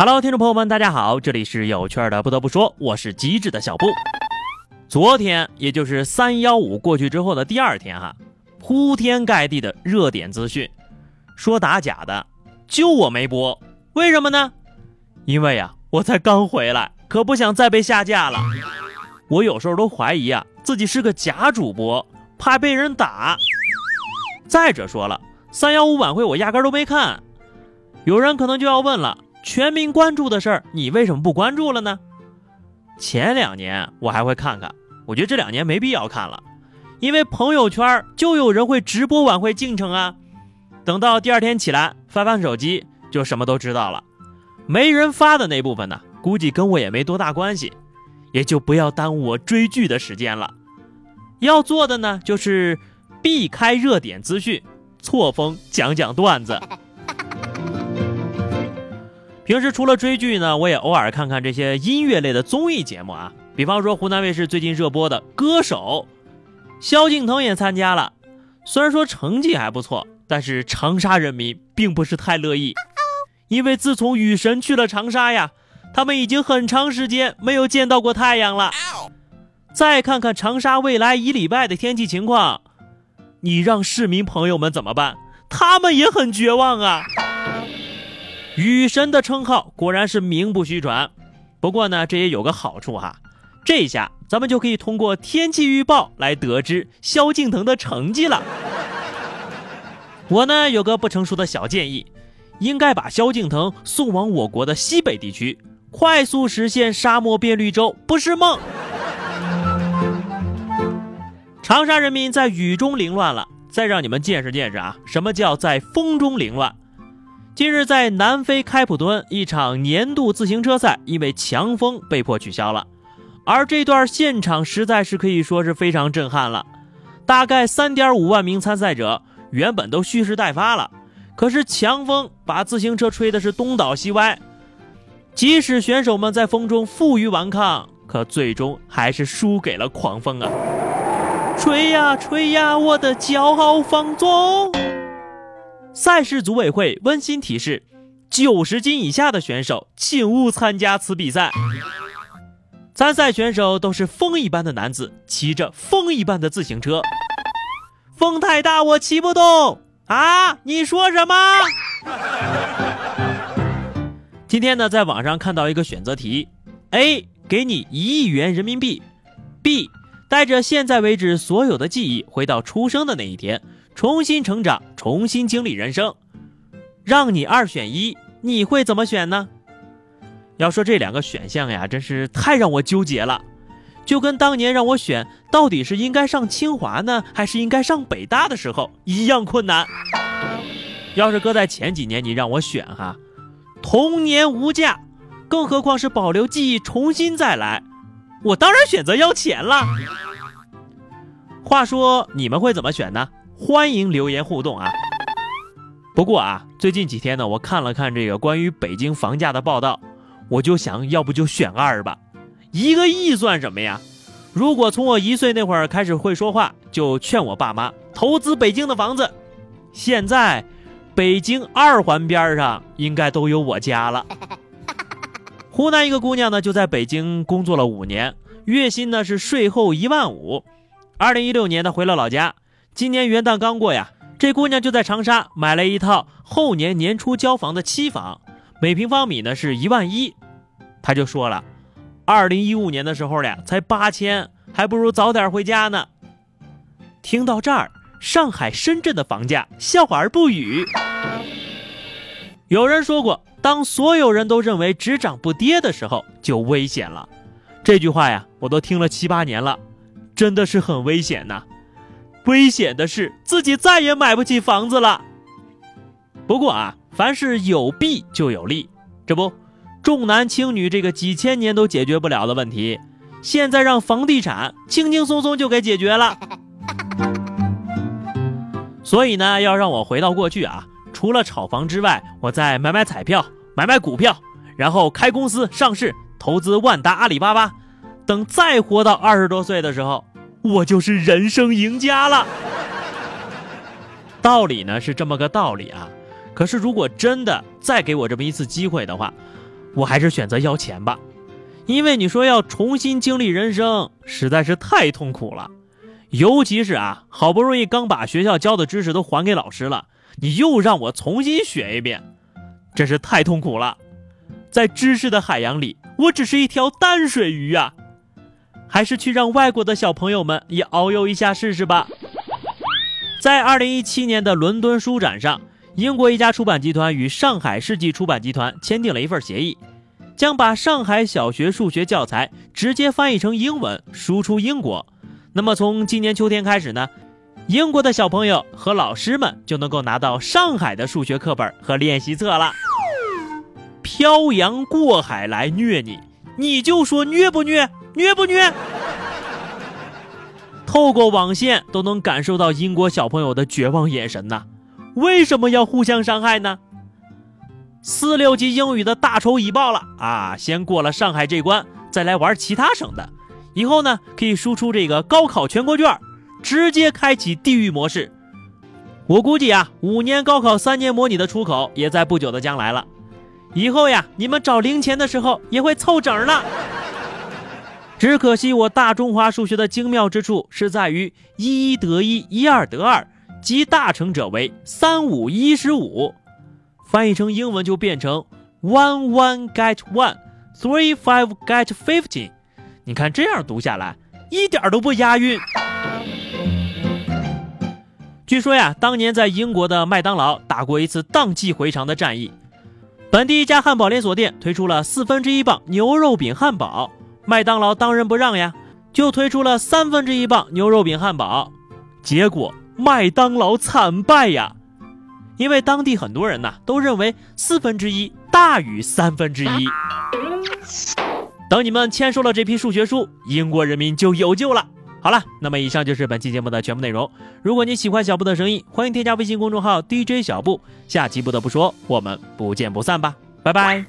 Hello，听众朋友们，大家好，这里是有趣的。不得不说，我是机智的小布。昨天，也就是三幺五过去之后的第二天，哈，铺天盖地的热点资讯，说打假的，就我没播，为什么呢？因为呀，我才刚回来，可不想再被下架了。我有时候都怀疑啊，自己是个假主播，怕被人打。再者说了，三幺五晚会我压根都没看。有人可能就要问了。全民关注的事儿，你为什么不关注了呢？前两年我还会看看，我觉得这两年没必要看了，因为朋友圈就有人会直播晚会进程啊。等到第二天起来翻翻手机，就什么都知道了。没人发的那部分呢，估计跟我也没多大关系，也就不要耽误我追剧的时间了。要做的呢，就是避开热点资讯，错峰讲讲段子。平时除了追剧呢，我也偶尔看看这些音乐类的综艺节目啊。比方说湖南卫视最近热播的《歌手》，萧敬腾也参加了。虽然说成绩还不错，但是长沙人民并不是太乐意，因为自从雨神去了长沙呀，他们已经很长时间没有见到过太阳了。再看看长沙未来一礼拜的天气情况，你让市民朋友们怎么办？他们也很绝望啊。雨神的称号果然是名不虚传，不过呢，这也有个好处哈，这下咱们就可以通过天气预报来得知萧敬腾的成绩了。我呢有个不成熟的小建议，应该把萧敬腾送往我国的西北地区，快速实现沙漠变绿洲，不是梦。长沙人民在雨中凌乱了，再让你们见识见识啊，什么叫在风中凌乱。近日，在南非开普敦，一场年度自行车赛因为强风被迫取消了。而这段现场实在是可以说是非常震撼了。大概三点五万名参赛者原本都蓄势待发了，可是强风把自行车吹的是东倒西歪。即使选手们在风中负隅顽抗，可最终还是输给了狂风啊！吹呀吹呀，我的骄傲放纵。赛事组委会温馨提示：九十斤以下的选手请勿参加此比赛。参赛选手都是风一般的男子，骑着风一般的自行车。风太大，我骑不动啊！你说什么？今天呢，在网上看到一个选择题：A 给你一亿元人民币；B 带着现在为止所有的记忆回到出生的那一天。重新成长，重新经历人生，让你二选一，你会怎么选呢？要说这两个选项呀，真是太让我纠结了，就跟当年让我选到底是应该上清华呢，还是应该上北大的时候一样困难。要是搁在前几年，你让我选哈，童年无价，更何况是保留记忆，重新再来，我当然选择要钱了。话说你们会怎么选呢？欢迎留言互动啊！不过啊，最近几天呢，我看了看这个关于北京房价的报道，我就想要不就选二吧，一个亿算什么呀？如果从我一岁那会儿开始会说话，就劝我爸妈投资北京的房子。现在，北京二环边上应该都有我家了。湖南一个姑娘呢，就在北京工作了五年，月薪呢是税后一万五。二零一六年她，回了老家。今年元旦刚过呀，这姑娘就在长沙买了一套后年年初交房的期房，每平方米呢是一万一。她就说了，二零一五年的时候呀才八千，还不如早点回家呢。听到这儿，上海、深圳的房价笑而不语。有人说过，当所有人都认为只涨不跌的时候，就危险了。这句话呀，我都听了七八年了，真的是很危险呐。危险的是自己再也买不起房子了。不过啊，凡事有弊就有利，这不，重男轻女这个几千年都解决不了的问题，现在让房地产轻轻松松就给解决了。所以呢，要让我回到过去啊，除了炒房之外，我再买买彩票，买买股票，然后开公司上市，投资万达、阿里巴巴，等再活到二十多岁的时候。我就是人生赢家了。道理呢是这么个道理啊，可是如果真的再给我这么一次机会的话，我还是选择要钱吧，因为你说要重新经历人生，实在是太痛苦了。尤其是啊，好不容易刚把学校教的知识都还给老师了，你又让我重新学一遍，真是太痛苦了。在知识的海洋里，我只是一条淡水鱼啊！还是去让外国的小朋友们也遨游一下试试吧。在二零一七年的伦敦书展上，英国一家出版集团与上海世纪出版集团签订了一份协议，将把上海小学数学教材直接翻译成英文输出英国。那么从今年秋天开始呢，英国的小朋友和老师们就能够拿到上海的数学课本和练习册了。漂洋过海来虐你，你就说虐不虐？虐不虐？透过网线都能感受到英国小朋友的绝望眼神呐！为什么要互相伤害呢？四六级英语的大仇已报了啊！先过了上海这关，再来玩其他省的。以后呢，可以输出这个高考全国卷，直接开启地狱模式。我估计啊，五年高考三年模拟的出口也在不久的将来了。以后呀，你们找零钱的时候也会凑整了。只可惜我大中华数学的精妙之处是在于一一得一，一二得二，积大成者为三五一十五。翻译成英文就变成 one one get one，three five get fifteen。你看这样读下来，一点都不押韵。据说呀，当年在英国的麦当劳打过一次荡气回肠的战役，本地一家汉堡连锁店推出了四分之一磅牛肉饼汉堡，麦当劳当仁不让呀，就推出了三分之一磅牛肉饼汉堡，结果麦当劳惨败呀，因为当地很多人呐都认为四分之一大于三分之一。等你们签收了这批数学书，英国人民就有救了。好了，那么以上就是本期节目的全部内容。如果你喜欢小布的声音，欢迎添加微信公众号 DJ 小布。下期不得不说，我们不见不散吧，拜拜。